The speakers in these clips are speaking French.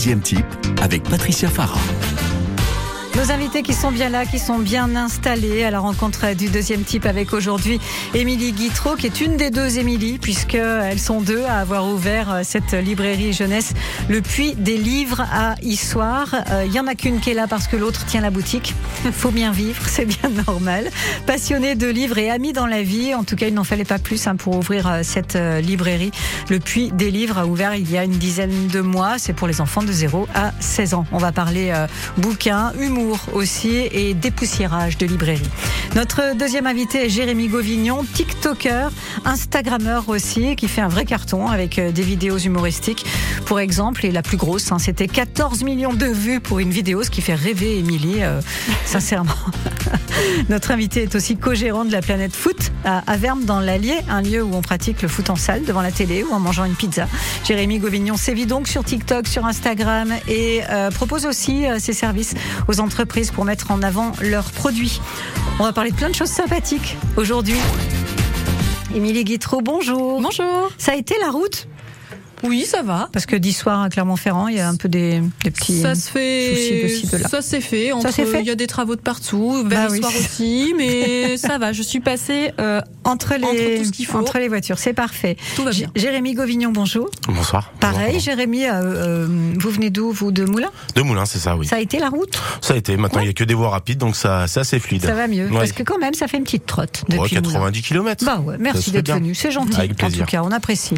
Deuxième type avec Patricia Farah. Nos invités qui sont bien là, qui sont bien installés à la rencontre du deuxième type avec aujourd'hui Émilie Guitreau, qui est une des deux Émilie, puisqu'elles sont deux à avoir ouvert cette librairie jeunesse, le puits des livres à Issoire. Il y en a qu'une qui est là parce que l'autre tient la boutique. Faut bien vivre, c'est bien normal. Passionné de livres et ami dans la vie, en tout cas, il n'en fallait pas plus hein, pour ouvrir cette librairie. Le puits des livres a ouvert il y a une dizaine de mois. C'est pour les enfants de 0 à 16 ans. On va parler euh, bouquins, humour aussi et dépoussiérage de librairie. Notre deuxième invité est Jérémy Gauvignon, TikToker, Instagrammeur aussi, qui fait un vrai carton avec euh, des vidéos humoristiques. Pour exemple, et la plus grosse, hein, c'était 14 millions de vues pour une vidéo, ce qui fait rêver Émilie, euh, sincèrement. Notre invité est aussi co-gérant de la planète foot à Averme dans l'Allier, un lieu où on pratique le foot en salle devant la télé ou en mangeant une pizza. Jérémy Gauvignon sévit donc sur TikTok, sur Instagram et euh, propose aussi euh, ses services aux entreprises pour mettre en avant leurs produits. On va parler de plein de choses sympathiques aujourd'hui. Émilie Guitreau, bonjour. Bonjour. Ça a été la route oui, ça va. Parce que d'histoire à Clermont-Ferrand, il y a un peu des, des petits ça se fait, soucis de ci, de là. Ça s'est fait. Entre, ça fait. Il y a des travaux de partout, vers Bah oui. aussi, mais ça va. Je suis passée euh, entre les entre tout ce qu'il faut. entre les voitures, c'est parfait. Tout va bien. J- Jérémy Gauvignon, bonjour. Bonsoir. Pareil, Bonjour. Jérémy, euh, euh, vous venez d'où Vous de Moulins? De Moulins, c'est ça, oui. Ça a été la route? Ça a été. Maintenant, il y a que des voies rapides, donc ça, c'est assez fluide. Ça va mieux. Ouais. Parce que quand même, ça fait une petite trotte Ouais, depuis Moulins. 90 km. Bah ouais, merci d'être bien. venu. C'est gentil. Avec en plaisir. tout cas, on apprécie.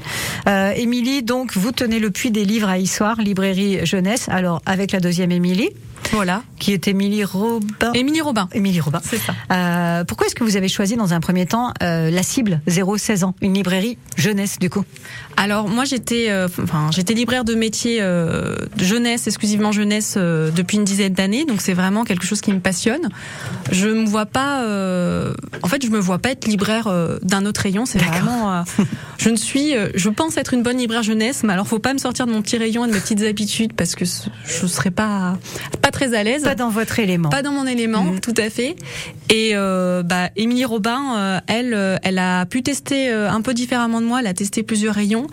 Euh, Émilie, donc, vous tenez le puits des livres à Issoire, librairie jeunesse. Alors, avec la deuxième Émilie, Voilà. qui est Émilie Robin. Émilie Robin. Émilie Robin. C'est ça. Euh, pourquoi est-ce que vous avez choisi dans un premier temps euh, la cible 0-16 ans, une librairie jeunesse du coup? Alors moi j'étais, euh, enfin j'étais libraire de métier de jeunesse, exclusivement jeunesse depuis une dizaine d'années, donc c'est vraiment quelque chose qui me passionne. Je me vois pas, en fait je me vois pas être libraire d'un autre rayon. C'est vraiment, je ne suis, je pense être une bonne libraire jeunesse, mais alors faut pas me sortir de mon petit rayon et de mes petites habitudes parce que je serais pas pas très à l'aise. Pas dans votre élément. Pas dans mon élément, Mhm. tout à fait. Et euh, bah, Émilie Robin, euh, elle, euh, elle a pu tester euh, un peu différemment de moi. Elle a testé plusieurs rayons,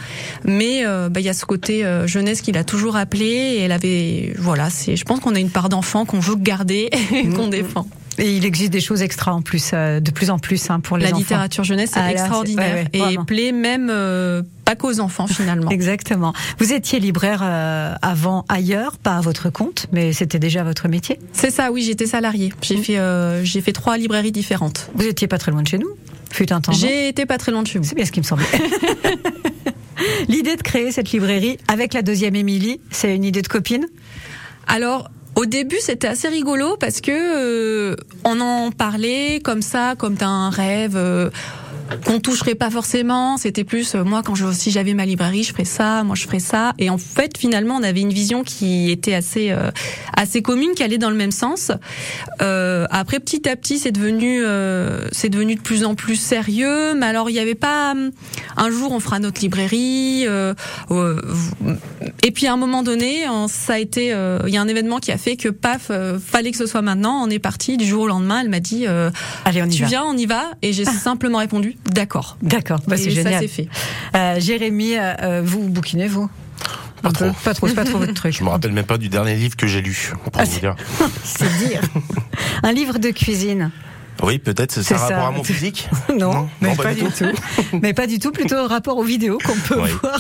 mais euh, bah, il y a ce côté jeunesse qui l'a toujours appelé. Et elle avait, voilà, c'est. Je pense qu'on a une part d'enfant qu'on veut garder et qu'on Mhm. défend. Et il existe des choses extra en plus, euh, de plus en plus hein, pour les La enfants. littérature jeunesse est Ah, là, extraordinaire ouais, ouais, et plaît même euh, pas qu'aux enfants finalement. Exactement. Vous étiez libraire euh, avant ailleurs, pas à votre compte, mais c'était déjà votre métier. C'est ça, oui, j'étais salariée. J'ai fait, euh, j'ai fait trois librairies différentes. Vous étiez pas très loin de chez nous, fut un temps. J'ai été pas très loin de chez vous. C'est bien ce qui me semblait. L'idée de créer cette librairie avec la deuxième Émilie, c'est une idée de copine? Alors, au début, c'était assez rigolo parce que euh, on en parlait comme ça, comme d'un rêve. euh, qu'on toucherait pas forcément, c'était plus euh, moi quand je, si j'avais ma librairie, je ferais ça, moi je ferais ça. Et en fait, finalement, on avait une vision qui était assez euh, assez commune, qui allait dans le même sens. Euh, après, petit à petit, c'est devenu euh, c'est devenu de plus en plus sérieux. Mais alors, il n'y avait pas hum, un jour on fera notre librairie. euh, euh, et puis à un moment donné, on- ça a été, euh, il y a un événement qui a fait que paf, euh, fallait que ce soit maintenant. On est parti du jour au lendemain. Elle m'a dit, euh, Allez, on y tu va. viens, on y va. Et j'ai simplement répondu, d'accord. D'accord, bah, c'est ça génial. s'est fait. Euh, Jérémy, euh, euh, vous bouquinez vous? Pas Un trop. Pas trop, c'est pas trop votre truc. Je me rappelle même pas du dernier livre que j'ai lu, pour Ah, vous c'est- dire. C'est dire. Un livre de cuisine. Oui, peut-être, c'est ça ça. rapport à mon physique? Non, Non, mais non, pas, pas du tout. mais pas du tout, plutôt rapport aux vidéos qu'on peut Oui. voir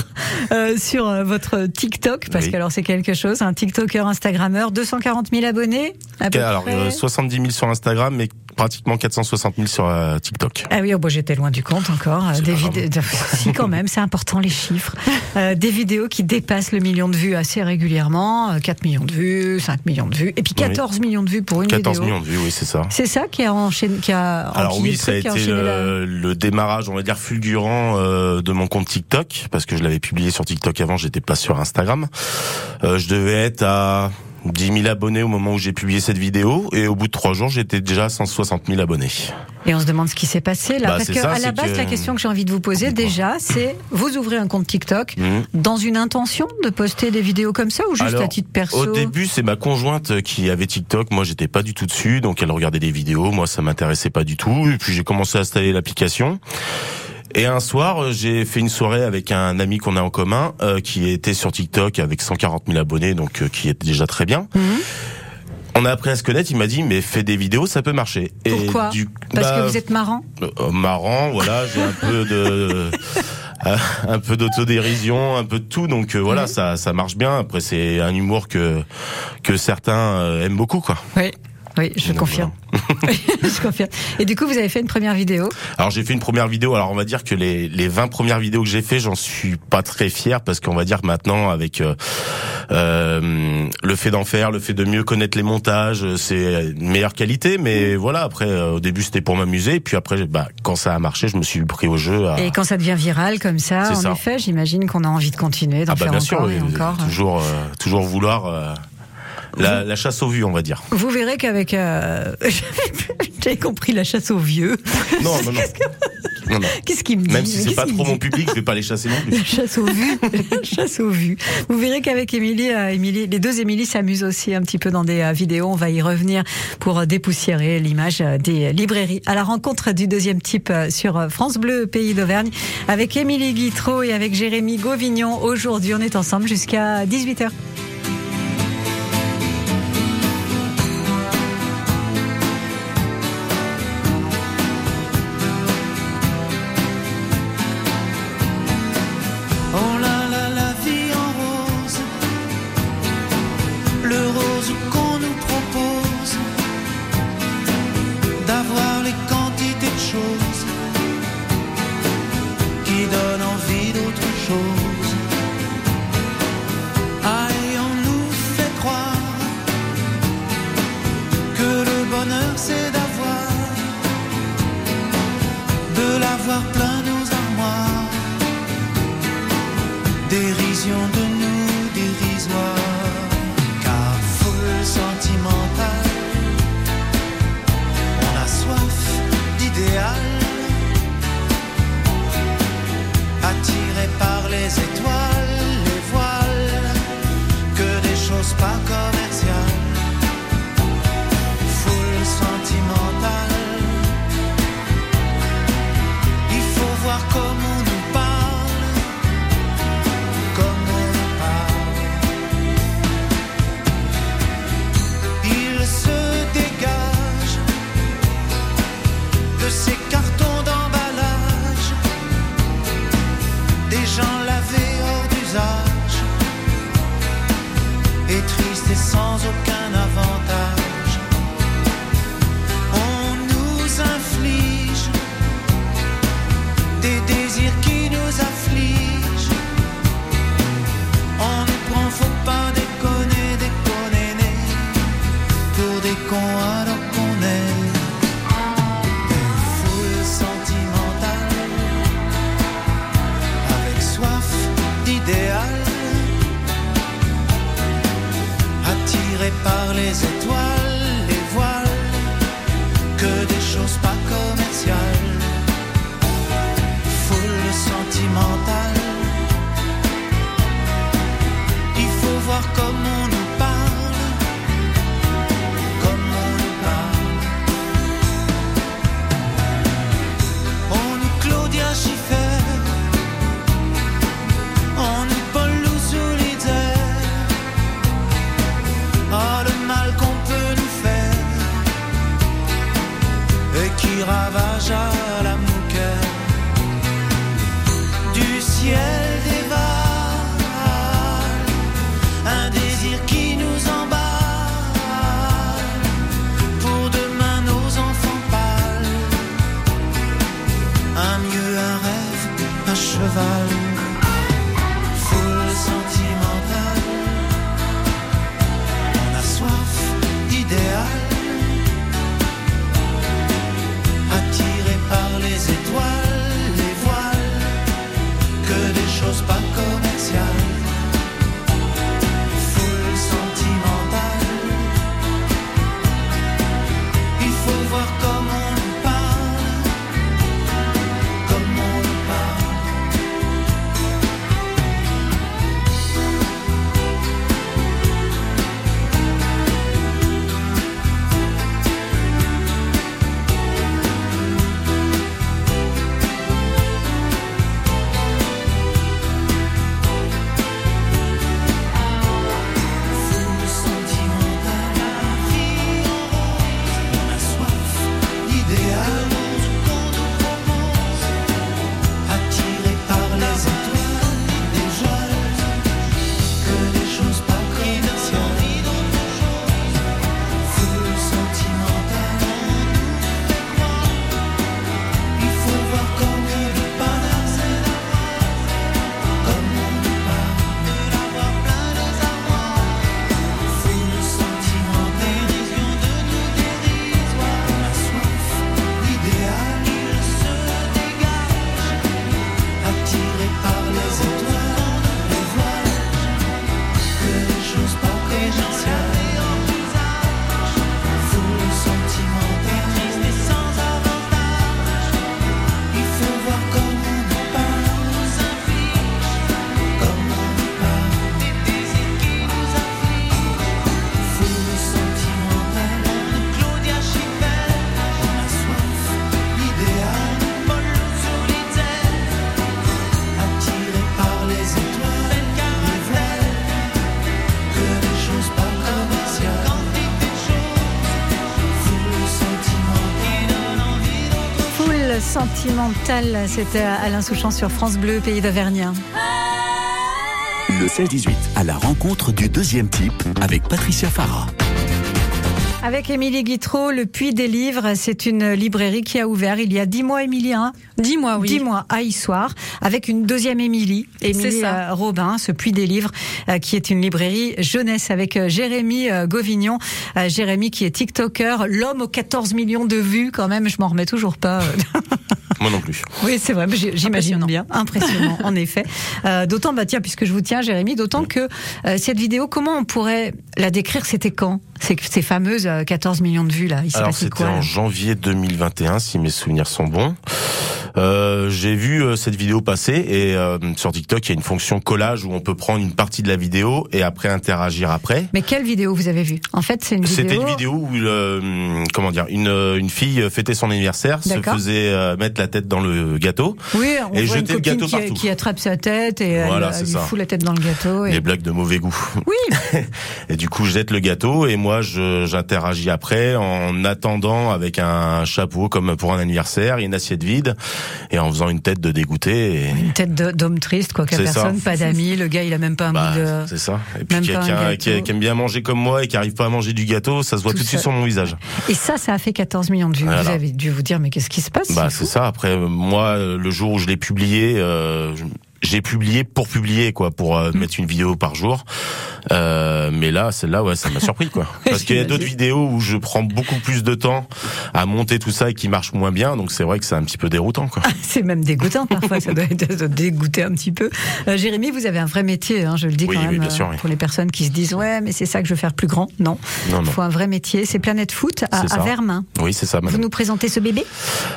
euh, sur euh, votre TikTok, parce Oui. que alors c'est quelque chose, un TikToker, Instagrammeur, 240 000 abonnés. À peu Alors, près. euh, 70 000 sur Instagram, mais pratiquement 460 000 sur euh, TikTok. Ah oui, oh, bon, j'étais loin du compte encore. Euh, Des pas vidéos, si quand même, c'est important les chiffres. Euh, des vidéos qui dépassent le million de vues assez régulièrement, euh, 4 millions de vues, 5 millions de vues, et puis 14 millions de vues pour une 14 vidéo. millions de vues, oui, c'est ça. C'est ça qui a enchaîné, qui a Alors oui, ça a été la- le, le démarrage, on va dire fulgurant euh, de mon compte TikTok, parce que je l'avais publié sur TikTok avant, j'étais pas sur Instagram. Euh, je devais être à 10 000 abonnés au moment où j'ai publié cette vidéo, et au bout de trois jours, j'étais déjà à 160 000 abonnés. Et on se demande ce qui s'est passé là. Bah, Parce que ça, à la base, que- la question que j'ai envie de vous poser déjà, c'est vous ouvrez un compte TikTok Mhm. dans une intention de poster des vidéos comme ça ou juste Alors, à titre perso Au début, c'est ma conjointe qui avait TikTok. Moi, j'étais pas du tout dessus, donc elle regardait des vidéos. Moi, ça m'intéressait pas du tout. Et puis j'ai commencé à installer l'application. Et un soir, euh, j'ai fait une soirée avec un ami qu'on a en commun, euh, qui était sur TikTok avec 140 000 abonnés, donc euh, qui est déjà très bien. Mhm. On a appris à se connaître. Il m'a dit, mais fais des vidéos, ça peut marcher. Pourquoi du, Parce bah, que vous êtes marrant euh, marrant, voilà. J'ai un peu de euh, un peu d'autodérision, un peu de tout. Donc euh, voilà, Mhm. ça ça marche bien. Après, c'est un humour que que certains euh, aiment beaucoup, quoi. Oui. Oui, je Donc, confirme. je confirme. Et du coup, vous avez fait une première vidéo. Alors j'ai fait une première vidéo. Alors on va dire que les les 20 premières vidéos que j'ai fait, j'en suis pas très fier parce qu'on va dire maintenant avec euh, euh, le fait d'en faire, le fait de mieux connaître les montages, euh, c'est une meilleure qualité. Mais voilà, après euh, au début c'était pour m'amuser, et puis après bah quand ça a marché, je me suis pris au jeu. À... Et quand ça devient viral comme ça, en ça. effet, j'imagine qu'on a envie de continuer, d'en ah bah faire bien encore sûr, et encore. toujours toujours vouloir la, la chasse aux vues, on va dire. Vous verrez qu'avec... Euh... J'avais compris la chasse aux vieux. Non non non. non, non. Qu'est-ce qu'il me dit? Même si c'est qu'est-ce pas trop mon public, je vais pas les chasser non plus. La chasse aux vues, la chasse aux vues. Vous verrez qu'avec Émilie, euh, Émilie, les deux Émilie s'amusent aussi un petit peu dans des euh, vidéos. On va y revenir pour euh, dépoussiérer l'image des librairies. À la rencontre du deuxième type sur France Bleu, pays d'Auvergne, avec Émilie Guitreau et avec Jérémy Gauvignon. Aujourd'hui, on est ensemble jusqu'à 18h. C'était Alain Souchon sur France Bleu, pays d'Auvergne. Le 16-18 à la rencontre du deuxième type avec Patricia Farah. Avec Émilie Guitreau, le Puits des Livres, c'est une librairie qui a ouvert il y a dix mois, Émilie. Hein Dix mois, oui. Dix mois à Issoire, avec une deuxième Émilie, Émilie ça. euh, Robin, ce Puits des Livres, euh, qui est une librairie jeunesse avec euh, Jérémy euh, Gauvignon. Euh, Jérémy qui est TikToker, l'homme aux 14 millions de vues quand même, je m'en remets toujours pas. euh. Moi non plus. Oui, c'est vrai, j'imagine bien. Impressionnant, en effet. Euh, d'autant, bah tiens, puisque je vous tiens, Jérémy, d'autant que euh, cette vidéo, comment on pourrait la décrire C'était quand ces, ces fameuses euh, 14 millions de vues là? Il Alors c'était quoi là? en janvier 2021, si mes souvenirs sont bons. Euh, j'ai vu euh, cette vidéo passer et euh, sur TikTok il y a une fonction collage où on peut prendre une partie de la vidéo et après interagir après. Mais quelle vidéo vous avez vue? En fait, c'est une vidéo. C'était une vidéo où le, hum, comment dire une une fille fêtait son anniversaire, se faisait euh, mettre la tête dans le gâteau. Oui, on Et voit une jeter le gâteau qui, partout. qui attrape sa tête et Voilà, elle, lui ça. fout la tête dans le gâteau. Et... Des blagues de mauvais goût. Oui, Et du coup, je jette le gâteau et moi, j'interagis après en attendant avec un chapeau comme pour un anniversaire, et une assiette vide et en faisant une tête de dégoûté. Et... une tête d'homme triste, quoi, ça. personne, pas d'amis. Le gars, il a même pas un Bah, bout de. c'est ça. Et puis qui, qui- gâteau. qui aime bien manger comme moi et qui arrive pas à manger du gâteau, ça se voit Tout tout, de suite sur mon visage. Et ça, ça a fait 14 millions de vues. Vous avez dû vous dire, mais qu'est-ce qui se passe Bah C'est ça. Après moi, le jour où je l'ai publié, euh, j'ai publié pour publier quoi, pour euh, Mm. mettre une vidéo par jour. Euh, mais là, celle-là, ouais, ça m'a surpris quoi. Parce qu'il y a d'autres vidéos où je prends beaucoup plus de temps à monter tout ça et qui marchent moins bien, donc c'est vrai que c'est un petit peu déroutant quoi. C'est même dégoûtant parfois, ça doit être dégoûter un petit peu. Euh, Jérémy, vous avez un vrai métier, hein, je le dis Oui, quand oui, même, bien sûr, oui. pour les personnes qui se disent ouais, mais c'est ça que je veux faire plus grand. Non, Non il non. faut un vrai métier. C'est Planète Foot à, à. Vermin. Oui, c'est ça. Vous madame. nous présentez ce bébé?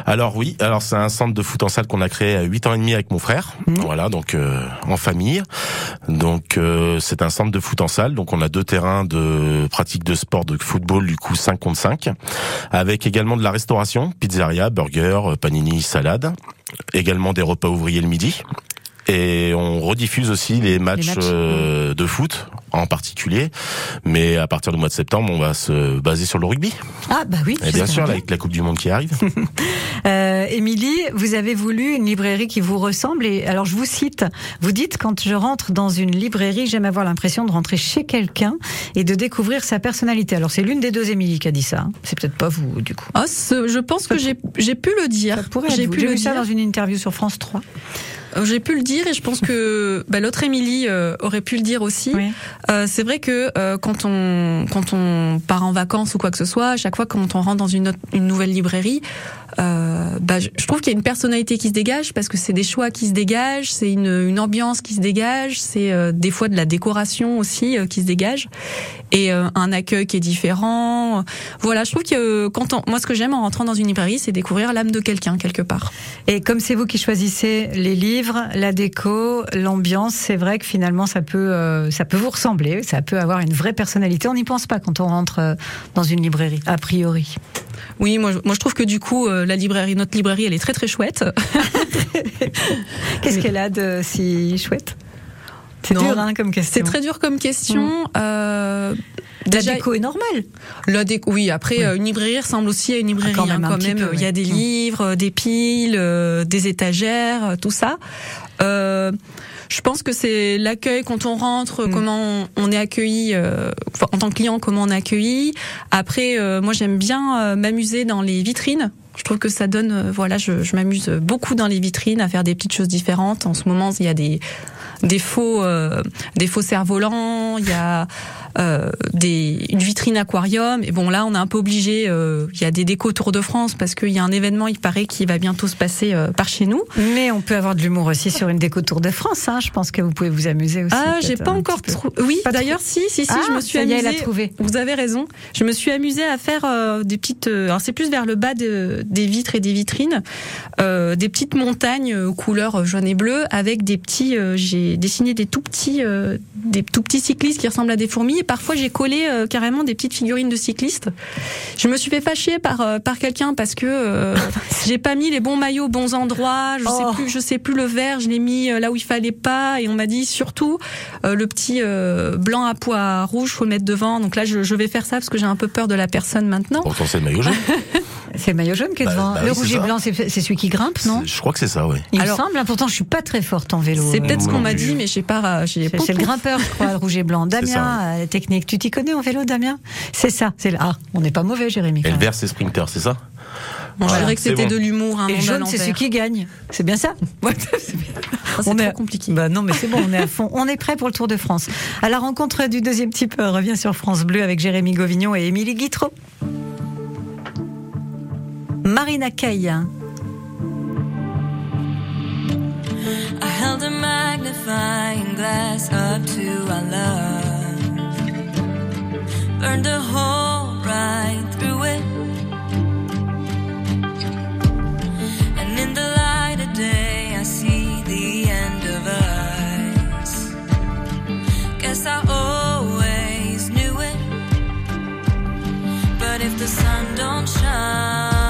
Alors oui, alors c'est un centre de foot en salle qu'on a créé à 8 ans et demi avec mon frère. Mhm. Voilà, donc euh, en famille. Donc euh, c'est un centre de foot en salle, donc on a deux terrains de pratique de sport de football du coup 5 contre 5 avec également de la restauration, pizzeria, burger, panini, salade, également des repas ouvriers le midi. Et on rediffuse aussi les matchs, matchs, euh, de foot en particulier, mais à partir du mois de septembre, on va se baser sur le rugby. Ah bah oui. Et bien sûr, bien. avec la Coupe du Monde qui arrive. Euh, Émilie, vous avez voulu une librairie qui vous ressemble et alors je vous cite, vous dites quand je rentre dans une librairie, j'aime avoir l'impression de rentrer chez quelqu'un et de découvrir sa personnalité. Alors c'est l'une des deux Émilie qui a dit ça, hein. c'est peut-être pas vous du coup. Ah, je pense que j'ai pu le dire. J'ai pu le vu ça dire. dans une interview sur France 3. Euh, J'ai pu le dire et je pense que bah, l'autre Émilie euh, aurait pu le dire aussi. Oui. Euh, c'est vrai que euh, quand on quand on part en vacances ou quoi que ce soit, à chaque fois quand on rentre dans une, autre- une nouvelle librairie, euh, bah, je, je trouve qu'il y a une personnalité qui se dégage parce que c'est des choix qui se dégagent, c'est une, une ambiance qui se dégage, c'est euh, des fois de la décoration aussi euh, qui se dégage et euh, un accueil qui est différent. Voilà, je trouve que euh, quand on, moi ce que j'aime en rentrant dans une librairie, c'est découvrir l'âme de quelqu'un quelque part. Et comme c'est vous qui choisissez les livres, la déco, l'ambiance, c'est vrai que finalement ça peut euh, ça peut vous ressembler, ça peut avoir une vraie personnalité. On n'y pense pas quand on rentre euh, dans une librairie, a priori. Oui, moi, je- moi je trouve que du coup euh, la librairie, notre librairie, elle est très très chouette. Qu'est-ce qu'elle a de si chouette? C'est dur hein, comme question. C'est très dur comme question. Euh, La déco est normale. la déco- oui. Après, euh, une librairie ressemble aussi à une librairie. Ah, quand même, hein, un quand petit même. peu, Il y a oui. des Mm. livres, euh, des piles, euh, des étagères, tout ça. Euh, je pense que c'est l'accueil quand on rentre, Mm. comment on, est accueilli euh, en tant que client, comment on est accueilli. Après, euh, moi j'aime bien euh, m'amuser dans les vitrines. Je trouve que ça donne, voilà, je, je m'amuse beaucoup dans les vitrines à faire des petites choses différentes. En ce moment, il y a des des faux euh, des faux cerfs-volants, il y a euh, des une vitrine aquarium. Et bon là, on est un peu obligé. euh, Il y a des décos Tour de France parce qu'il y a un événement, il paraît, qui va bientôt se passer euh, par chez nous. Mais on peut avoir de l'humour aussi sur une déco Tour de France. Hein. Je pense que vous pouvez vous amuser aussi. Ah, j'ai pas encore trouvé. Oui, Pas d'ailleurs, si, si, si, Ah, je me suis est, elle amusée. a trouvé. Vous avez raison. Je me suis amusée à faire des petites. alors c'est plus vers le bas de- des vitres et des vitrines, des petites montagnes aux couleurs jaune et bleu avec des petits. j'ai dessiné des tout petits, des tout petits cyclistes qui ressemblent à des fourmis. Parfois j'ai collé euh, carrément des petites figurines de cyclistes. Je me suis fait fâcher par euh, par quelqu'un parce que euh, j'ai pas mis les bons maillots aux bons endroits. Je Oh. sais plus, je sais plus le vert. Je l'ai mis là où il fallait pas. Et on m'a dit surtout euh, le petit euh, blanc à pois rouge, faut le mettre devant. Donc là, je, je vais faire ça parce que j'ai un peu peur de la personne maintenant. Pourtant c'est le maillot jaune. C'est le maillot jaune qui est Bah, devant. bah le oui, rouge et ça. blanc, c'est c'est celui qui grimpe, non Je crois que c'est ça, oui. Il Alors- me semble. hein, Pourtant, je suis pas très forte en vélo. C'est peut-être ce qu'on m'a dit, mais j'ai pas. J'ai C'est c'est le grimpeur, je crois, le rouge et blanc. Damien, ça, euh, technique. Tu t'y connais en vélo, Damien? C'est ça. C'est là. Ah, on n'est pas mauvais, Jérémy. Et le même. vert, c'est Sprinter, c'est ça? Bon, je Voilà, dirais que c'est c'était bon. de l'humour, un Et jaune, c'est celui qui gagne. C'est bien ça? Ouais, c'est bien. On trop est- compliqué. Bah non, mais c'est bon, on est à fond. On est prêt pour le Tour de France. À la rencontre du deuxième type euh, revient sur France Bleu avec Jérémy Govignon et Émilie Guitreau. Marina Kaye. I held a magnifying glass up to our love. Burned a hole right through it. And in the light of day, I see the end of us. Guess I always knew it. But if the sun don't shine,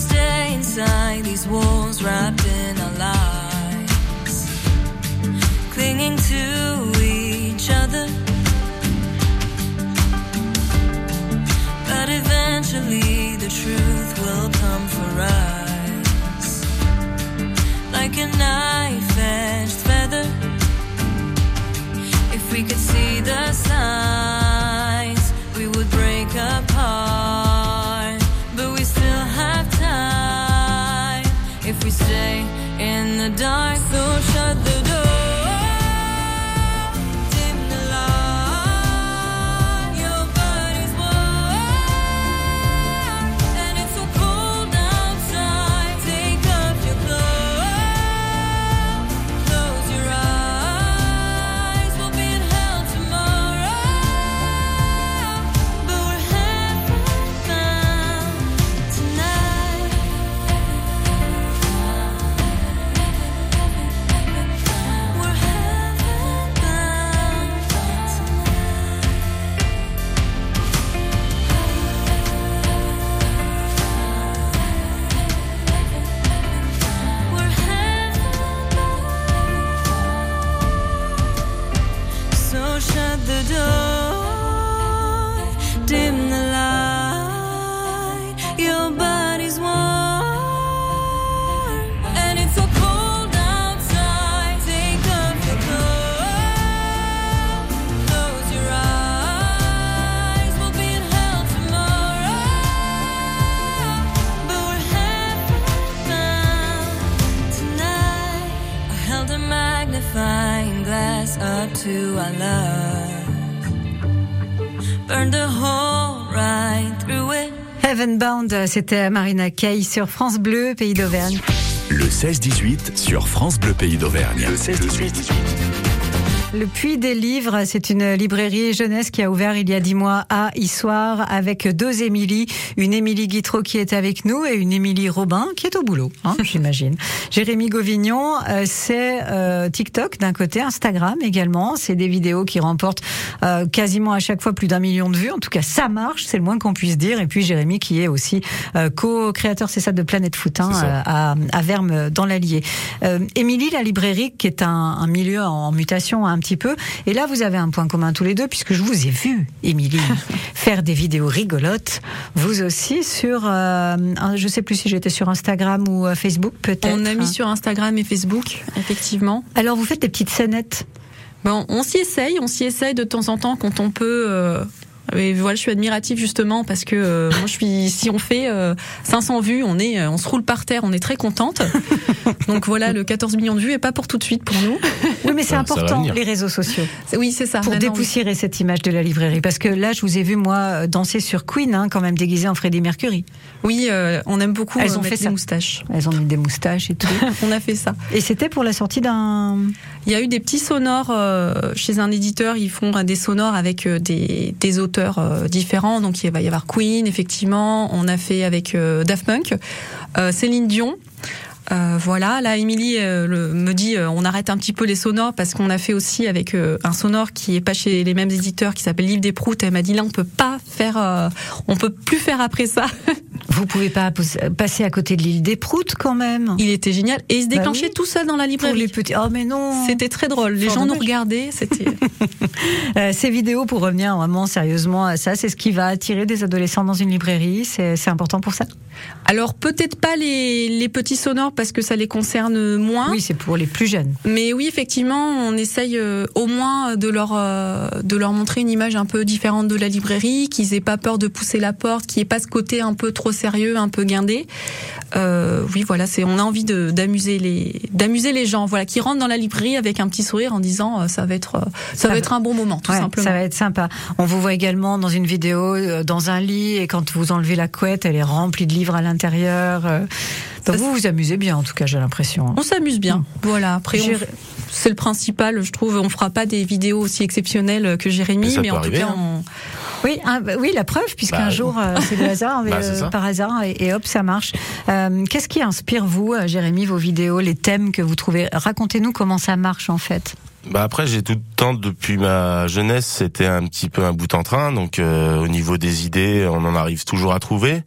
Stay inside these walls, wrapped in our lies, clinging to each other. But eventually, the truth will come for us, like a knife-edged feather. If we could see the signs, the dark. C'était Marina Kaye sur France Bleu, pays d'Auvergne. Le 16-18 sur France Bleu Pays d'Auvergne. Le 16-18. Le Puits des Livres, c'est une librairie jeunesse qui a ouvert il y a dix mois à Issoire avec deux Émilie. Une Émilie Guitreau qui est avec nous et une Émilie Robin qui est au boulot, hein, j'imagine. Jérémy Govignon, euh, c'est euh, TikTok d'un côté, Instagram également. C'est des vidéos qui remportent euh, quasiment à chaque fois plus d'un million de vues. En tout cas, ça marche, c'est le moins qu'on puisse dire. Et puis Jérémy qui est aussi euh, co-créateur, c'est ça, de Planète Foot hein, euh, à, à Verme dans l'Allier. Euh, Émilie, la librairie, qui est un, un milieu en mutation un petit peu. Et là, vous avez un point commun tous les deux, puisque je vous ai vu, Émilie, faire des vidéos rigolotes. Vous aussi sur, euh, je sais plus si j'étais sur Instagram ou euh, Facebook, peut-être. On a mis sur Instagram et Facebook, effectivement. Alors, vous faites des petites scénettes. Bon, on s'y essaye, on s'y essaye de temps en temps quand on peut euh, Et voilà, je suis admirative justement parce que euh, moi je suis si on fait euh, 500 vues, on est euh, on se roule par terre, on est très contente. Donc voilà, le 14 millions de vues est pas pour tout de suite pour nous. Oui, mais c'est important, les réseaux sociaux. Oui, c'est ça. Pour Maintenant, dépoussiérer cette image de la librairie. Parce que là, je vous ai vu, moi, danser sur Queen, hein, quand même déguisée en Freddie Mercury. Oui, euh, on aime beaucoup Elles euh, ont fait des ça. moustaches. Elles ont mis des moustaches et tout. On a fait ça. et c'était pour la sortie d'un. Il y a eu des petits sonores euh, chez un éditeur. Ils font euh, des sonores avec euh, des, des auteurs euh, différents. Donc il va y avoir Queen, effectivement. On a fait avec euh, Daft Punk, euh, Céline Dion. Euh, voilà, là, Émilie euh, me dit euh, on arrête un petit peu les sonores parce qu'on a fait aussi avec un sonore qui est pas chez les mêmes éditeurs qui s'appelle Livre des Proutes. Elle m'a dit là on peut pas faire, on peut plus faire après ça. Vous pouvez pas passer à côté de l'île des Proutes, quand même. Il était génial et il se Bah déclenchait oui. tout seul dans la Pour librairie. les petits. Oh, mais non. C'était très drôle. Les gens nous regardaient. C'était ces vidéos, pour revenir vraiment sérieusement à ça, c'est ce qui va attirer des adolescents dans une librairie. C'est c'est important pour ça. Alors peut-être pas les, les petits sonores parce que ça les concerne moins. Oui, c'est pour les plus jeunes. Mais oui, effectivement, on essaye euh, au moins de leur euh, de leur montrer une image un peu différente de la librairie, qu'ils aient pas peur de pousser la porte, qu'il n'y ait pas ce côté un peu trop sérieux, un peu guindé. Euh, oui, voilà, c'est on a envie d'amuser les d'amuser les gens, voilà, qui rentrent dans la librairie avec un petit sourire en disant euh, ça va être euh, ça, va va- être un bon moment, tout Ouais, simplement. Ça va être sympa. On vous voit également dans une vidéo euh, dans un lit et quand vous enlevez la couette, elle est remplie de livres à l'intérieur. Donc vous vous amusez bien, en tout cas, j'ai l'impression. hein. On s'amuse bien. Voilà. Après, on- c'est le principal. Je trouve. On fera pas des vidéos aussi exceptionnelles que Jérémy, Mais en arriver, tout cas, hein. on, Oui, bah oui, la preuve, puisqu'un Bah, jour, euh, c'est le hasard, mais, Bah, euh, par hasard, et, et hop, ça marche. Euh, Qu'est-ce qui inspire vous, Jérémy, vos vidéos, les thèmes que vous trouvez? Racontez-nous comment ça marche en fait. Bah après j'ai tout le temps depuis ma jeunesse c'était un petit peu un bout en train donc euh, au niveau des idées on en arrive toujours à trouver.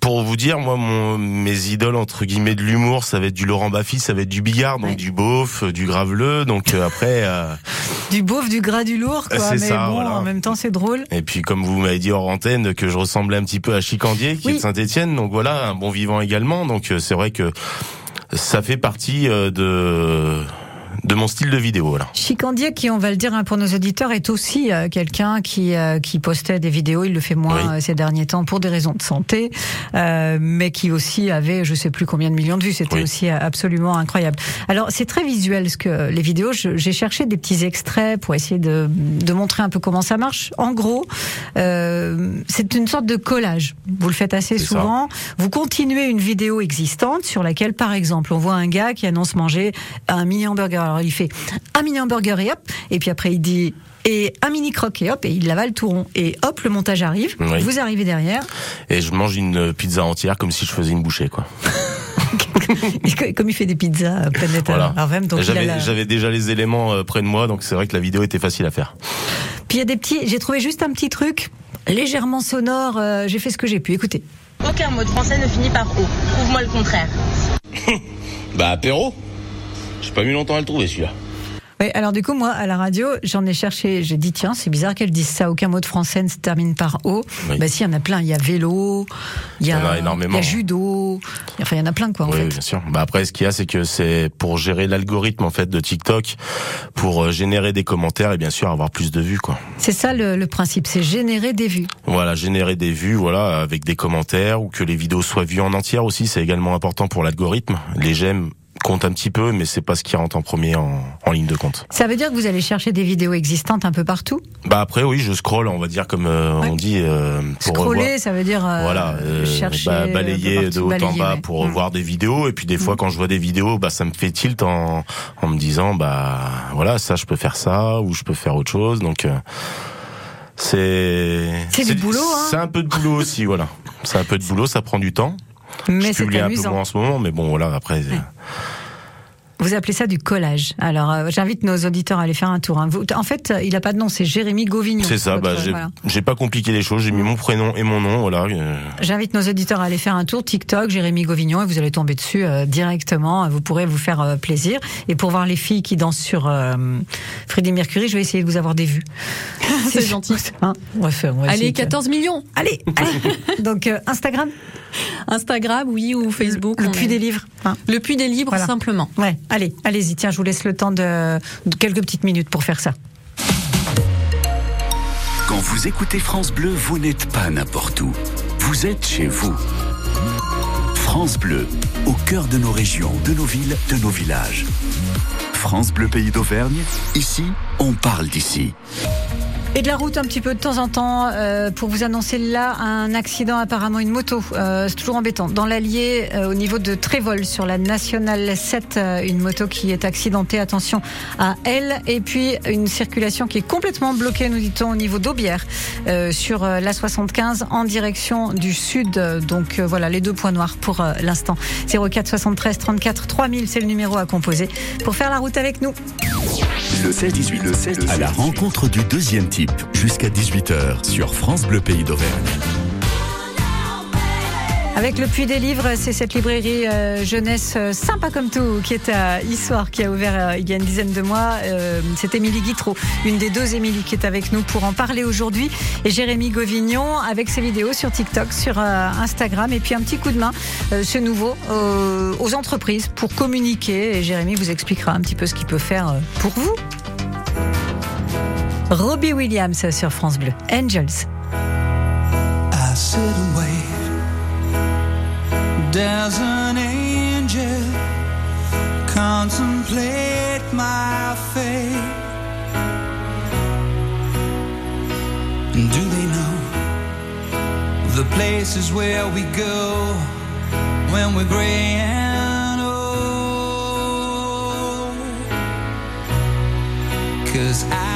Pour vous dire moi mon mes idoles entre guillemets de l'humour ça va être du Laurent Baffy ça va être du Bigard donc Ouais. du beauf euh, du graveleux donc euh, après euh, Du beauf, du gras, du lourd, quoi. Mais ça, bon, voilà. en même temps, c'est drôle. et puis comme vous m'avez dit hors antenne que je ressemblais un petit peu à Chicandier qui Oui. est de Saint-Étienne donc voilà un bon vivant également donc euh, c'est vrai que ça fait partie euh, de de mon style de vidéo voilà. Chicandier, qui, on va le dire hein, pour nos auditeurs, est aussi euh, quelqu'un qui, euh, qui postait des vidéos. Il le fait moins Oui. euh, ces derniers temps pour des raisons de santé, euh, mais qui aussi avait, je sais plus combien de millions de vues. C'était Oui. aussi absolument incroyable. Alors, c'est très visuel ce que les vidéos. J'ai cherché des petits extraits pour essayer de, de montrer un peu comment ça marche. En gros, euh, c'est une sorte de collage. Vous le faites assez ça. souvent. Vous continuez une vidéo existante sur laquelle, par exemple, on voit un gars qui annonce manger un mini hamburger. Alors il fait un mini hamburger et hop, et puis après il dit et un mini croque et hop, et il avale tout rond. Et hop, le montage arrive. Oui. Vous arrivez derrière. et je mange une pizza entière comme si je faisais une bouchée quoi. Comme il fait des pizzas euh, Planète Voilà. J'avais déjà les éléments euh, près de moi, donc c'est vrai que la vidéo était facile à faire. Puis il y a des petits. J'ai trouvé juste un petit truc légèrement sonore. euh, j'ai fait ce que j'ai pu. Écoutez. Aucun mot de français ne finit par O. Prouve-moi le contraire. Bah apéro J'ai pas mis longtemps à le trouver celui-là. Oui, alors du coup, moi, à la radio, j'en ai cherché, j'ai dit, tiens, c'est bizarre qu'elle dise ça, aucun mot de français ne se termine par O. Oui. Bah si, il y en a plein, il y a vélo, il y a, Il y en a énormément. il y a judo, enfin, il y en a plein, quoi, en oui, fait. bien sûr. Bah après, ce qu'il y a, c'est que c'est pour gérer l'algorithme en fait de TikTok, pour euh, générer des commentaires et bien sûr avoir plus de vues, quoi. C'est ça le, le principe, c'est générer des vues. Voilà, générer des vues, voilà, avec des commentaires ou que les vidéos soient vues en entière aussi, c'est également important pour l'algorithme. Les j'aime comptent un petit peu, mais c'est pas ce qui rentre en premier en, en ligne de compte. Ça veut dire que vous allez chercher des vidéos existantes un peu partout. Bah après, oui, je scroll, on va dire comme euh, Ouais. on dit, euh, pour Scroller, revoir. ça veut dire euh, voilà, chercher, bah, balayer de haut en bas ouais. pour Mm. revoir des vidéos. Et puis des fois, quand je vois des vidéos, bah ça me fait tilt en, en me disant, bah voilà, ça je peux faire ça ou je peux faire autre chose. Donc c'est C'est du boulot, hein. C'est un peu de boulot aussi, voilà. C'est un peu de boulot, ça prend du temps. Mais je c'est publie un peu moins en ce moment, mais bon voilà, après. Vous appelez ça du collage. Alors, euh, j'invite nos auditeurs à aller faire un tour. hein. Vous- en fait, euh, il a pas de nom, c'est Jérémy Gauvignon. C'est ça, bah j'ai voilà. j'ai pas compliqué les choses, j'ai mis mon prénom et mon nom, voilà. euh, J'invite nos auditeurs à aller faire un tour TikTok, Jérémy Gauvignon, et vous allez tomber dessus euh, directement. Vous pourrez vous faire euh, plaisir. Et pour voir les filles qui dansent sur euh, Freddie Mercury, je vais essayer de vous avoir des vues. C'est gentil. Hein on va faire. on va essayer Allez, de- 14 millions. Allez, allez. Donc euh, Instagram, Instagram, oui, ou Facebook. le puits est- des livres. hein. Le puits des livres, Voilà. simplement. Ouais, allez, allez-y. Tiens, je vous laisse le temps de, de quelques petites minutes pour faire ça. Quand Quand vous écoutez France Bleu, vous n'êtes pas n'importe où. Vous êtes chez vous. France Bleu, au cœur de nos régions, de nos villes, de nos villages. France Bleu Pays d'Auvergne, ici, on parle d'ici. Et de la route un petit peu de temps en temps euh, pour vous annoncer là un accident apparemment une moto. Euh, c'est toujours embêtant. Dans l'Allier, euh, au niveau de Trévol sur la nationale 7, euh, une moto qui est accidentée. Attention à elle. Et puis une circulation qui est complètement bloquée, nous dit-on, au niveau d'Aubière euh, sur euh, la 75 en direction du sud. Donc euh, voilà les deux points noirs pour euh, l'instant. 04 73 34 3000, c'est le numéro à composer pour faire la route avec nous. Le 16-18, le 16 à la rencontre du deuxième jusqu'à 18h sur France Bleu Pays d'Auvergne. Avec le Puits des Livres, c'est cette librairie euh, jeunesse euh, sympa comme tout qui est à Issoire, qui a ouvert euh, il y a une dizaine de mois. C'est Émilie Guitreau, une des deux Émilie qui est avec nous pour en parler aujourd'hui. Et Jérémy Govignon avec ses vidéos sur TikTok, sur Instagram. Et puis un petit coup de main, ce nouveau, aux entreprises pour communiquer. Et Jérémy vous expliquera un petit peu ce qu'il peut faire pour vous. Robbie Williams sur France Bleu. Angels. I sit and wait. There's an angel contemplate my fate. Do they know the places where we go when we're gray and old? Cause I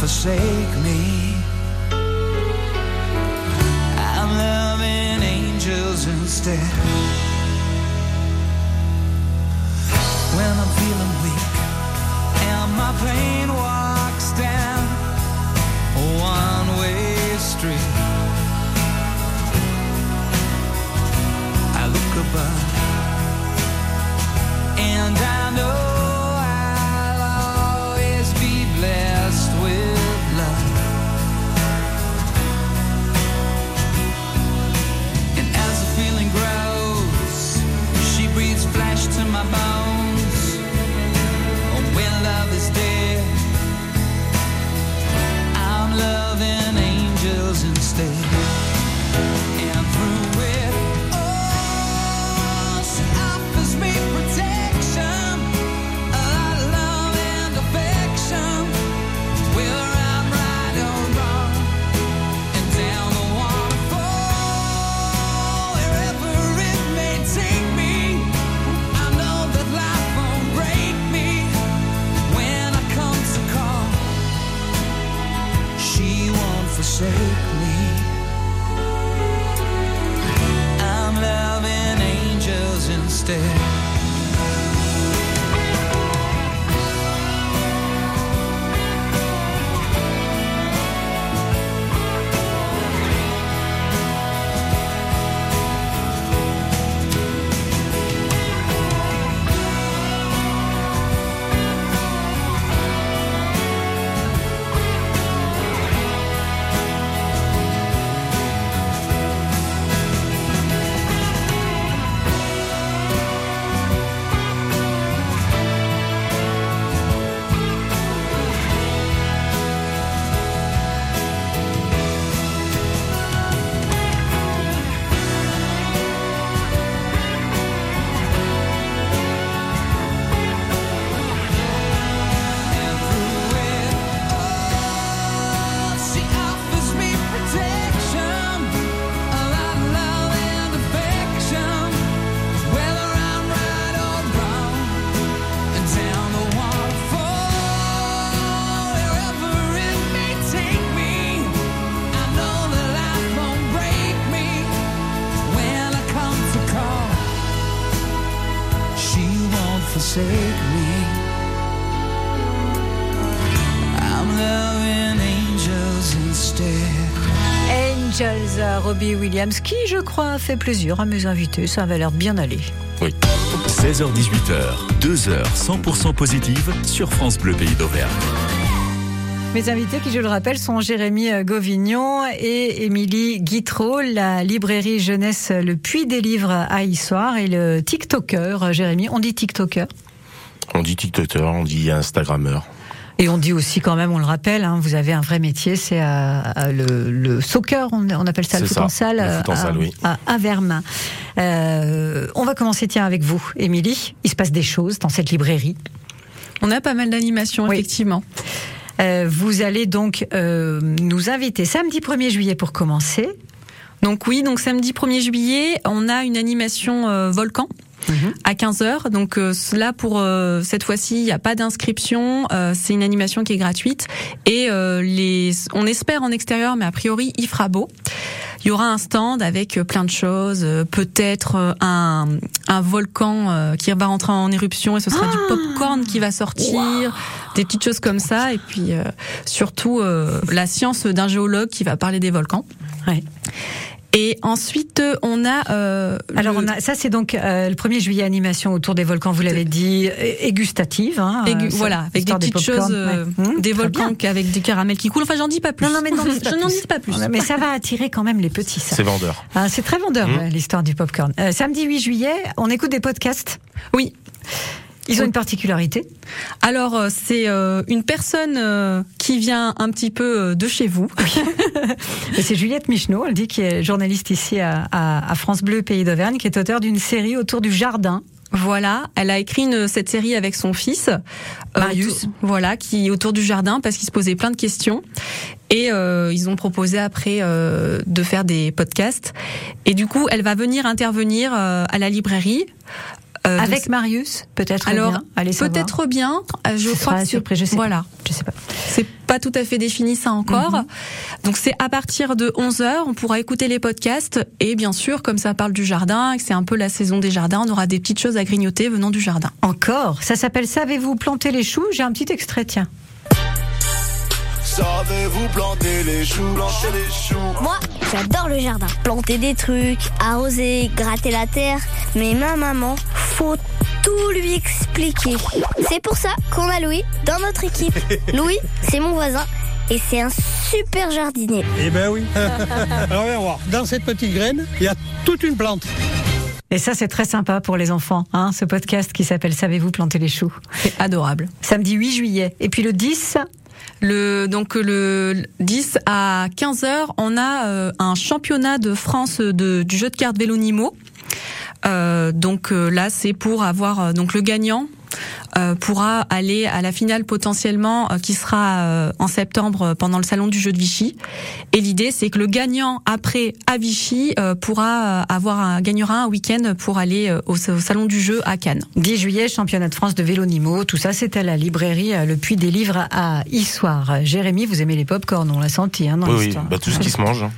forsake me. I'm loving angels instead. When I'm feeling weak and my pain angels Robbie Williams, qui, je crois, a fait plaisir à mes invités. Ça avait l'air bien aller. 16h-18h, 2 heures 100% positives sur France Bleu Pays d'Auvergne. Mes invités, qui je le rappelle, sont Jérémy euh, Gauvignon et Émilie Guitreau, la librairie jeunesse Le Puits des Livres à Issoire et le TikToker. Jérémy, on dit TikToker? On dit TikToker, on dit Instagrammeur. Et on dit aussi quand même, on le rappelle, hein, vous avez un vrai métier, c'est euh, euh, le, le soccer, on, on appelle ça le foot en ça, salle, le foot en à, salle, oui. à, à Vermin. Euh, on va commencer tiens avec vous, Émilie. Il se passe des choses dans cette librairie. On a pas mal d'animations, Oui. effectivement. Euh, vous allez donc euh, nous inviter samedi 1er juillet pour commencer. Donc oui, donc samedi 1er juillet, on a une animation euh, volcan. À 15h. Donc euh, là pour euh, cette fois-ci, il n'y a pas d'inscription, euh, c'est une animation qui est gratuite et euh, les on espère en extérieur mais a priori il fera beau. Il y aura un stand avec plein de choses, peut-être un, un volcan qui va rentrer en éruption et ce sera du popcorn qui va sortir, des petites choses comme ça et puis euh, surtout euh, la science d'un géologue qui va parler des volcans. Ouais. Et ensuite, on a. euh, Alors le- on a, ça c'est donc euh, le 1er juillet animation autour des volcans, vous l'avez dit, et, gustative. Hein, Aigu- euh, voilà, avec des petites choses, euh, ouais. Mmh, des volcans avec des caramels qui coulent. Enfin, j'en dis pas plus. Non, non, mais non, je n'en dis pas plus. Mais ça va attirer quand même les petits, ça. C'est vendeur. Ah, c'est très vendeur, Mmh. euh, l'histoire du popcorn. Euh, samedi 8 juillet, on écoute des podcasts. Oui. Ils ont une particularité. Alors, euh, c'est euh, une personne euh, qui vient un petit peu euh, de chez vous. C'est Juliette Michneau, elle dit, qui est journaliste ici à, à- à France Bleu, Pays d'Auvergne, qui est auteur d'une série autour du jardin. Voilà, elle a écrit une- cette série avec son fils, Marius. voilà, qui est autour du jardin parce qu'il se posait plein de questions. Et euh, ils ont proposé après euh, de faire des podcasts. Et du coup, elle va venir intervenir euh, à la librairie. Euh, Avec Marius, peut-être Alors, bien. Allez. Peut-être bien. euh, Je crois que surprise, je sais Voilà. pas. Je sais pas. C'est pas tout à fait défini ça encore. Mhm. Donc c'est à partir de 11h, on pourra écouter les podcasts et bien sûr comme ça parle du jardin et que c'est un peu la saison des jardins, on aura des petites choses à grignoter venant du jardin. Encore? Ça s'appelle Savez-vous planter les choux J'ai un petit extrait, tiens. Savez-vous planter les choux, planter les choux Moi, j'adore le jardin. Planter des trucs, arroser, gratter la terre. Mais ma maman, faut tout lui expliquer. C'est pour ça qu'on a Louis dans notre équipe. Louis, c'est mon voisin et c'est un super jardinier. Eh ben oui. Alors viens voir. Dans cette petite graine, il y a toute une plante. Et ça, c'est très sympa pour les enfants, hein, ce podcast qui s'appelle Savez-vous planter les choux C'est adorable. Samedi 8 juillet. Et puis le 10, Le donc le 10 à 15h, on a euh, un championnat de France de du jeu de cartes Vélonimo. Euh, donc euh, là, c'est pour avoir euh, donc le gagnant pourra aller à la finale potentiellement euh, qui sera euh, en septembre euh, pendant le salon du jeu de Vichy. Et l'idée, c'est que le gagnant après à Vichy euh, pourra euh, avoir un gagnera un week-end pour aller euh, au, au salon du jeu à Cannes. 10 juillet, championnat de France de vélo Nimo. Tout ça, c'est à la librairie euh, Le Puits des Livres à Issoire. Euh, Jérémy, vous aimez les pop-corn, on l'a senti hein, dans Oui, bah, tout ce qui se mange. hein.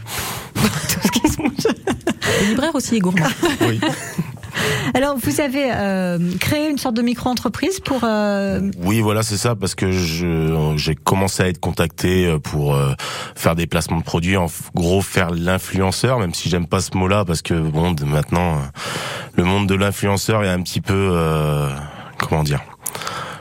Tout ce qui se mange. Le libraire aussi est gourmand. Oui. Alors, vous avez euh, créé une sorte de micro-entreprise pour... euh, Oui, voilà, c'est ça, parce que j'ai commencé à être contacté euh, pour faire des placements de produits, en gros faire l'influenceur, même si j'aime pas ce mot-là, parce que bon, maintenant, le monde de l'influenceur est un petit peu, comment dire,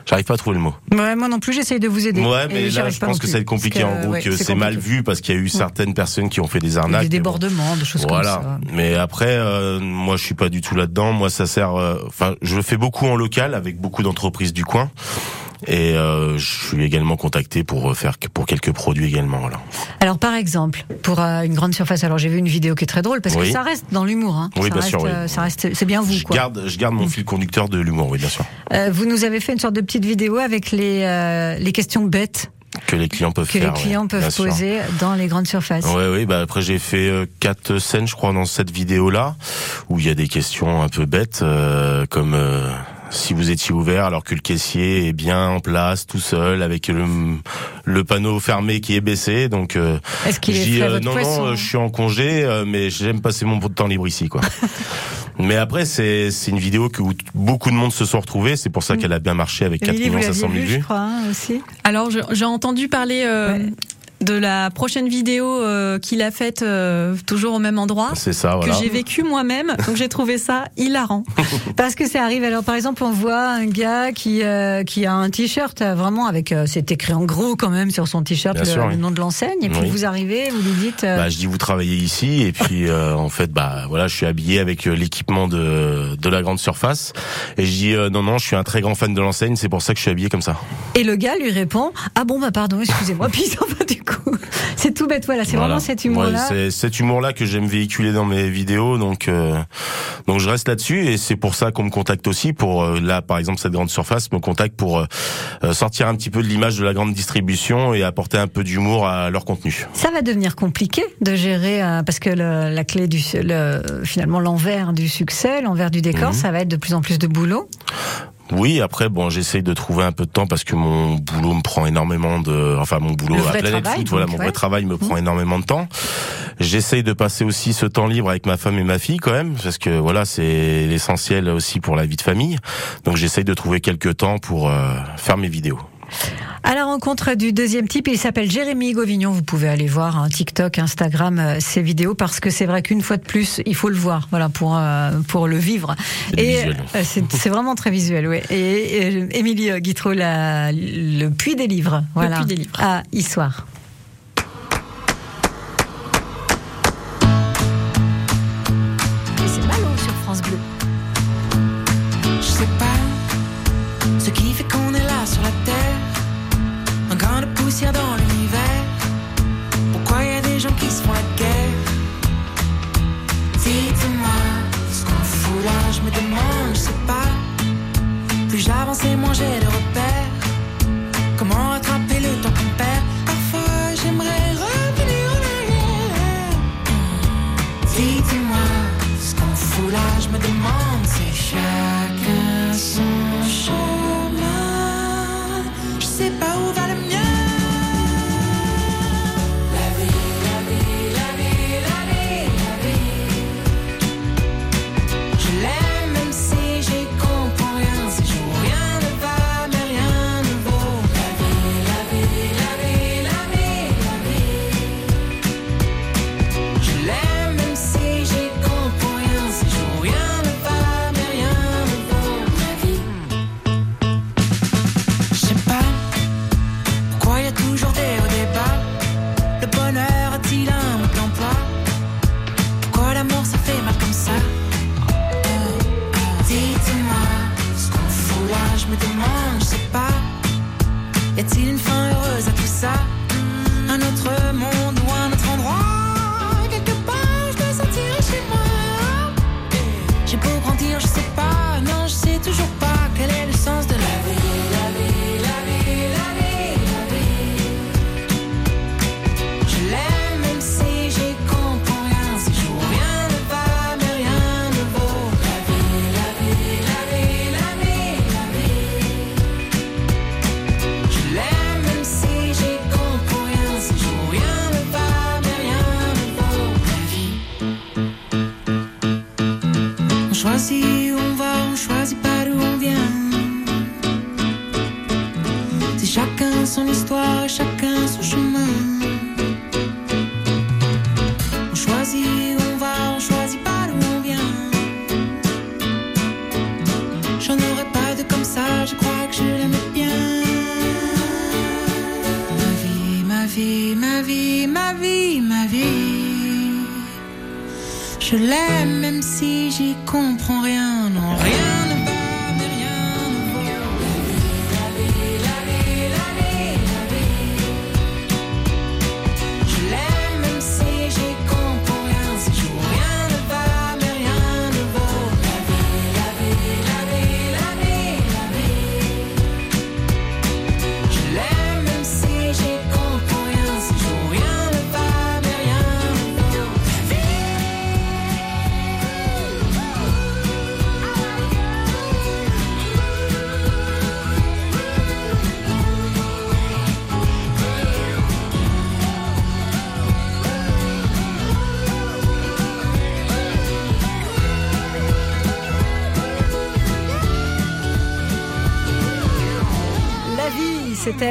j'arrive pas à trouver le mot. Ouais, moi non plus, j'essaye de vous aider. Ouais, mais là, je pense que plus. ça va être compliqué, en gros, que c'est mal vu, parce qu'il y a eu certaines personnes qui ont fait des arnaques. Des débordements, des choses comme ça. Mais après, euh, moi, je suis pas du tout là-dedans. Moi, ça sert. euh, Enfin, je le fais beaucoup en local avec beaucoup d'entreprises du coin. Et euh, je suis également contacté pour faire pour quelques produits également. Voilà. Alors, par exemple, pour euh, une grande surface, alors j'ai vu une vidéo qui est très drôle parce que Oui. ça reste dans l'humour. Hein. Oui, ça bien reste, sûr, oui. euh, Ça reste, c'est bien vous, Je quoi. garde, je garde mon fil conducteur de l'humour, oui, bien sûr. Euh, vous nous avez fait une sorte de petite vidéo avec les, euh, les questions bêtes Que les clients peuvent que faire. les clients ouais, peuvent sûr. poser dans les grandes surfaces. Ouais, oui. Bah après, j'ai fait euh, quatre scènes, je crois, dans cette vidéo-là, où il y a des questions un peu bêtes, euh, comme euh, si vous étiez ouvert alors que le caissier est bien en place, tout seul, avec le, le panneau fermé qui est baissé. Donc, euh, Est-ce qu'il je est dis frais, euh, non, poisson non, euh, je suis en congé, euh, mais j'aime passer mon temps libre ici, quoi. mais après, c'est c'est une vidéo que où beaucoup de monde se sont retrouvés. C'est pour ça qu'elle a bien marché avec 4 Émilie, vous millions l'aviez 500 000 vu, je vues. crois, hein, aussi. Alors j'ai entendu parler euh, Ouais. De la prochaine vidéo euh, qu'il a faite euh, toujours au même endroit. C'est ça, voilà. Que j'ai vécu moi-même, donc j'ai trouvé ça hilarant. Parce que ça arrive. Alors, par exemple, on voit un gars qui euh, qui a un t-shirt euh, vraiment avec, euh, c'est écrit en gros quand même sur son t-shirt le, nom de l'enseigne. Et puis Oui. vous arrivez, vous lui dites. euh, Bah, je dis vous travaillez ici et puis euh, en fait bah voilà je suis habillé avec l'équipement de de la grande surface et je dis euh, non non je suis un très grand fan de l'enseigne c'est pour ça que je suis habillé comme ça. Et le gars lui répond Ah bon, bah pardon, excusez-moi. Puis s'en va du coup. C'est tout bête, voilà. C'est Voilà. vraiment cet humour-là. Ouais, c'est cet humour-là que j'aime véhiculer dans mes vidéos, donc euh, donc je reste là-dessus et c'est pour ça qu'on me contacte aussi pour euh, là par exemple cette grande surface me contacte pour euh, sortir un petit peu de l'image de la grande distribution et apporter un peu d'humour à leur contenu. Ça va devenir compliqué de gérer parce que le- la clé du le, finalement l'envers du succès, l'envers du décor, Mhm. ça va être de plus en plus de boulot. Oui, après bon, j'essaye de trouver un peu de temps parce que mon boulot me prend énormément de enfin mon boulot à Planète travail, Foot, voilà, mon ouais. vrai travail me prend énormément de temps. J'essaye de passer aussi ce temps libre avec ma femme et ma fille quand même parce que voilà, c'est l'essentiel aussi pour la vie de famille. Donc j'essaye de trouver quelques temps pour euh, faire mes vidéos. À la rencontre du deuxième type, il s'appelle Jérémy Gauvignon. Vous pouvez aller voir hein, TikTok, Instagram, euh, ses vidéos parce que c'est vrai qu'une fois de plus, il faut le voir, voilà, pour euh, pour le vivre. C'est du visuel. euh, c'est vraiment très visuel, oui. Et, et Émilie euh, Guitreau, la, le puits des livres, voilà, Puits des Livres. à Issoire. Et moins j'ai de repères. Comment rattraper le temps qu'on perd? Parfois j'aimerais revenir en arrière. Dites-moi ce qu'on fout là, je me demande, c'est chacun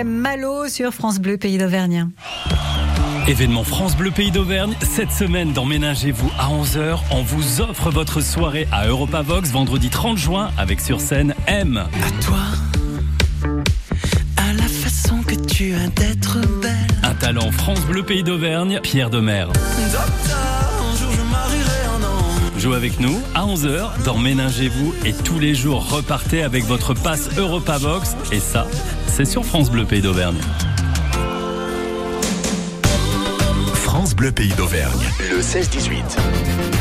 Malo sur France Bleu, pays d'Auvergne. Événement France Bleu Pays d'Auvergne, cette semaine dans Ménagez-vous à 11h, on vous offre votre soirée à Europavox vendredi 30 juin avec sur scène M. À toi, à la façon que tu as d'être belle. Un talent France Bleu Pays d'Auvergne, Pierre Demer. Docteur, un jour je marierai un homme. Jouez avec nous à 11h dans Ménagez-vous et tous les jours repartez avec votre passe Europavox et ça, c'est sur France Bleu Pays d'Auvergne. France Bleu Pays d'Auvergne, le 16-18.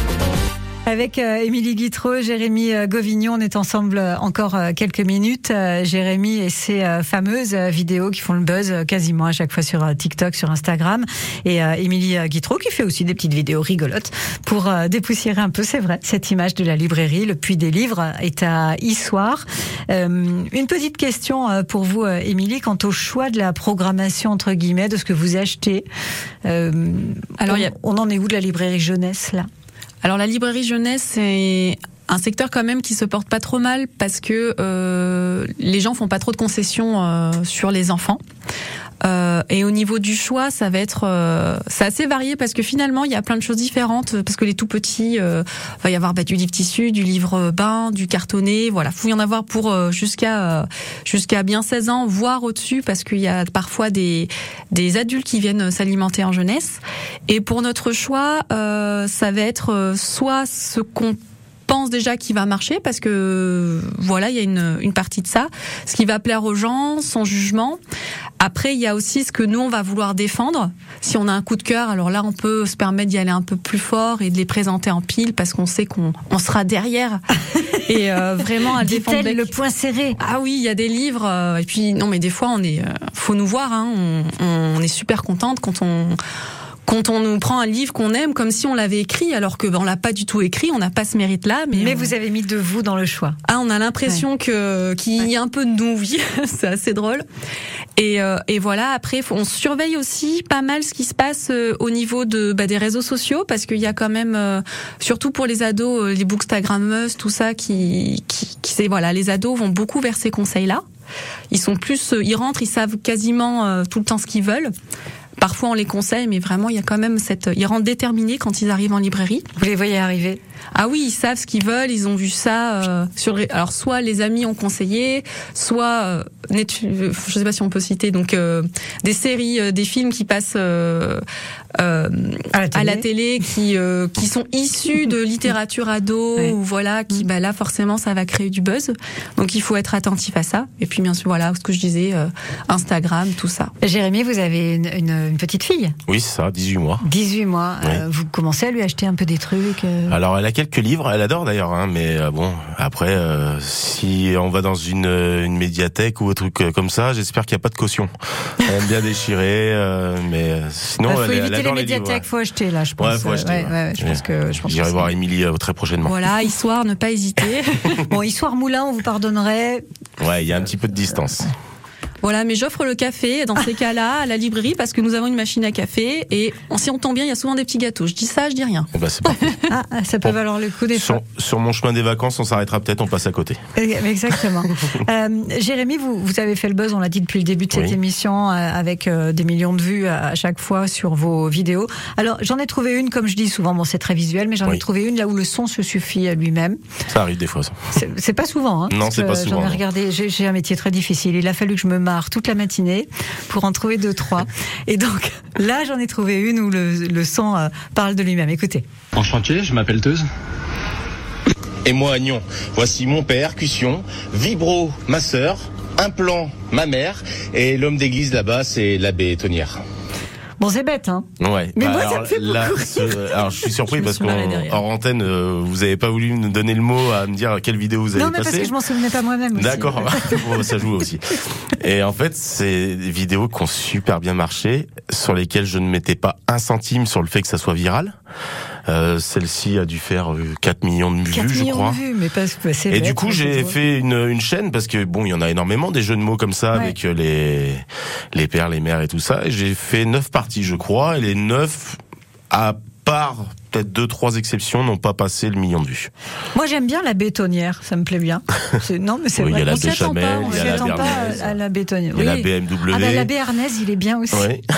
Avec euh, Émilie Guitreau, Jérémy euh, Govignon, on est ensemble euh, encore quelques minutes. Jérémy et ses fameuses vidéos qui font le buzz quasiment à chaque fois sur TikTok, sur Instagram. Et Émilie Guitreau qui fait aussi des petites vidéos rigolotes pour dépoussiérer un peu, c'est vrai, cette image de la librairie. Le Puits des Livres est à Issoire. Une petite question pour vous, Émilie, quant au choix de la programmation, entre guillemets, de ce que vous achetez. Euh, Alors, on, a- on en est où de la librairie jeunesse, là? Alors la librairie jeunesse, c'est un secteur quand même qui se porte pas trop mal parce que euh, les gens font pas trop de concessions euh, sur les enfants. Euh, et au niveau du choix, ça va être, euh, c'est assez varié parce que finalement il y a plein de choses différentes parce que les tout petits, euh, va y avoir bah, du livre tissu, du livre bain, du cartonné, voilà, faut y en avoir pour euh, jusqu'à euh, jusqu'à bien 16 ans, voire au-dessus parce qu'il y a parfois des des adultes qui viennent s'alimenter en jeunesse. Et pour notre choix, euh, ça va être euh, soit ce qu'on pense déjà qui va marcher parce que voilà il y a une, une partie de ça. Ce qui va plaire aux gens son jugement. Après il y a aussi ce que nous on va vouloir défendre. Si on a un coup de cœur alors là on peut se permettre d'y aller un peu plus fort et de les présenter en pile parce qu'on sait qu'on on sera derrière. Et euh, vraiment à défendre le point serré. Ah oui, il y a des livres. euh, et puis non, mais des fois, on est, euh, faut nous voir. Hein, on, on est super contente quand on quand on nous prend un livre qu'on aime comme si on l'avait écrit, alors que ben, on l'a pas du tout écrit, on n'a pas ce mérite-là. Mais, Mais on- vous avez mis de vous dans le choix. ah, on a l'impression que qu'il y a un peu de nous, oui, c'est assez drôle. Et, euh, et voilà, après, faut- on surveille aussi pas mal ce qui se passe euh, au niveau de bah, des réseaux sociaux, parce qu'il y a quand même, euh, surtout pour les ados, euh, les bookstagrammeuses, tout ça, qui, qui, qui c'est voilà, les ados vont beaucoup vers ces conseils-là. Ils sont plus, euh, ils rentrent, ils savent quasiment euh, tout le temps ce qu'ils veulent. Parfois on les conseille, mais vraiment il y a quand même cette, ils rentrent déterminés quand ils arrivent en librairie. Vous les voyez arriver Ah oui, ils savent ce qu'ils veulent, ils ont vu ça euh, sur alors soit les amis ont conseillé, soit euh, euh, je sais pas si on peut citer donc euh, des séries, euh, des films qui passent euh, à la télé, à la télé qui euh, qui sont issus de littérature ado Ouais. ou voilà qui bah là forcément ça va créer du buzz. Donc il faut être attentif à ça et puis bien sûr voilà ce que je disais euh, Instagram tout ça. Jérémy, vous avez une, une- une petite fille, Oui, c'est ça, 18 mois. 18 mois. Oui. Euh, vous commencez à lui acheter un peu des trucs. euh, Alors elle a quelques livres, elle adore d'ailleurs, hein, mais euh, bon, après, euh, si on va dans une, une médiathèque ou un truc comme ça, j'espère qu'il n'y a pas de caution. Elle aime bien déchirer, euh, mais sinon bah, elle, elle les les médiathèques, livres. faut acheter là, je pense. Ouais, faut Euh, acheter. ouais, ouais. ouais, je pense que je pense que J'irai voir Émilie euh, très prochainement. Voilà, histoire ne pas hésiter. Bon, Histoire Moulin, on vous pardonnerait. Ouais, il y a un petit peu de distance. Voilà, mais j'offre le café dans ces cas-là à la librairie parce que nous avons une machine à café et on- si on tombe bien, il y a souvent des petits gâteaux. Je dis ça, je dis rien. C'est parfait. Ah, ah, ça peut Bon. valoir le coup des sur, fois. sur mon chemin des vacances, on s'arrêtera peut-être, on passe à côté. Euh, Exactement. euh, Jérémy, vous, vous avez fait le buzz, on l'a dit depuis le début de cette Oui. émission, euh, avec euh, des millions de vues à, à chaque fois sur vos vidéos. Alors, j'en ai trouvé une, comme je dis souvent, bon, c'est très visuel, mais j'en ai trouvé une là où le son se suffit à lui-même. Ça arrive des fois, ça. C'est pas souvent. Hein, Non, c'est pas souvent, J'en ai regardé. J'ai j'ai un métier très difficile. Il a fallu que je me marre toute la matinée pour en trouver deux, trois. Et donc là, j'en ai trouvé une où le, le son euh, parle de lui-même. Écoutez. Enchanté, je m'appelle Teuse. Et moi, Agnon, voici mon père, Cussion, Vibro, ma sœur, Implant, ma mère, et l'homme d'église là-bas, c'est l'abbé Tonnière. Bon, c'est bête, hein. Ouais. Mais Bah, moi, ça alors, me fait là, beaucoup ce- alors, je suis surpris Je me parce qu'en antenne, euh, vous avez pas voulu nous donner le mot à me dire quelle vidéo vous avez Non, mais parce passée. que je m'en souvenais pas moi-même. D'accord, Bon, ça joue aussi. Et en fait, c'est des vidéos qui ont super bien marché, sur lesquelles je ne mettais pas un centime sur le fait que ça soit viral. Euh, Celle-ci a dû faire euh, 4 millions de 4 vues, je millions crois. de vues, mais parce que c'est Et du coup, j'ai fait une, une chaîne parce que bon, il y en a énormément des jeux de mots comme ça Ouais. avec euh, les les pères, les mères et tout ça. Et j'ai fait neuf parties, je crois, et les neuf, à part peut-être deux trois exceptions, n'ont pas passé le million de vues. Moi, j'aime bien la bétonnière, ça me plaît bien. Non, mais c'est Oui, vrai. On s'y attend pas, on s'y la attend pas à la bétonnière. Il y a la. BMW. Ah bah, la béarnaise, il est bien aussi. Oui.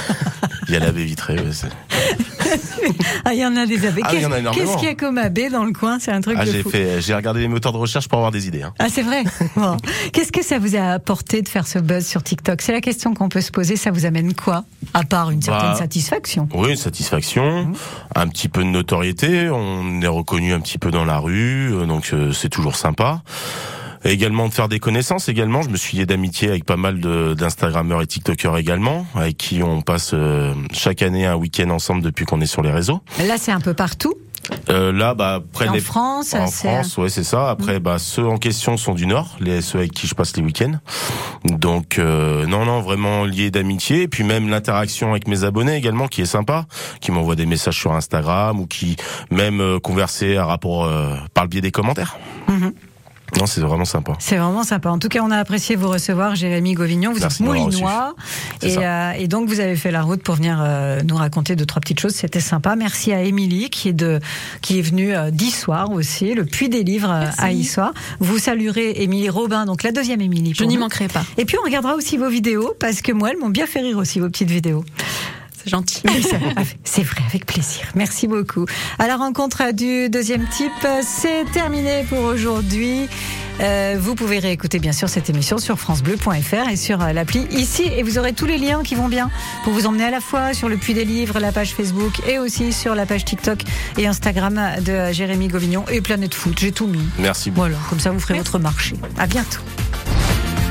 Il y a la baie vitrée. ouais, Ah, il y en a des abeilles. Ah, Qu'est-ce- qu'il y a comme abeille dans le coin? C'est un truc Ah, de j'ai fou. fait, j'ai regardé les moteurs de recherche pour avoir des idées. hein. Ah, c'est vrai. Bon. Qu'est-ce que ça vous a apporté de faire ce buzz sur TikTok? C'est la question qu'on peut se poser. Ça vous amène quoi? À part une certaine Bah, satisfaction. Oui, une satisfaction, Mmh. un petit peu de On est reconnu un petit peu dans la rue, euh, donc euh, c'est toujours sympa. Et également de faire des connaissances également. Je me suis lié d'amitié avec pas mal d'Instagrammeurs et TikTokers également, avec qui on passe euh, chaque année un week-end ensemble depuis qu'on est sur les réseaux. Là, c'est un peu partout. Euh, là, bah, après En les... France, en. France, ouais, c'est ça. Après, bah, ceux en question sont du Nord, les ceux avec qui je passe les week-ends. Donc, euh, non, non, vraiment lié d'amitié. Et puis même l'interaction avec mes abonnés également, qui est sympa, qui m'envoient des messages sur Instagram ou qui même euh, converser à rapport euh, par le biais des commentaires. Mhm. Non, c'est vraiment sympa. C'est vraiment sympa. En tout cas, on a apprécié vous recevoir, Jérémy Gauvignon. Vous Merci êtes moulinois. Et, euh, et donc, vous avez fait la route pour venir euh, nous raconter deux, trois petites choses. C'était sympa. Merci à Émilie, qui est, de, qui est venue euh, d'Issoire aussi, le Puy des Livres euh, à Issoire. Vous saluerez Émilie Robin, donc la deuxième Émilie. Je n'y manquerai pas. Et puis, on regardera aussi vos vidéos, parce que moi, elles m'ont bien fait rire aussi, vos petites vidéos. C'est gentil. Oui, c'est- C'est vrai, avec plaisir. Merci beaucoup. À la rencontre du deuxième type, c'est terminé pour aujourd'hui. Euh, vous pouvez réécouter bien sûr cette émission sur francebleu.fr et sur euh, l'appli ici et vous aurez tous les liens qui vont bien pour vous emmener à la fois sur le Puy des Livres, la page Facebook et aussi sur la page TikTok et Instagram de Jérémy Gauvignon et Planète Foot. J'ai tout mis. Merci beaucoup. Voilà, comme ça vous ferez votre marché. À bientôt.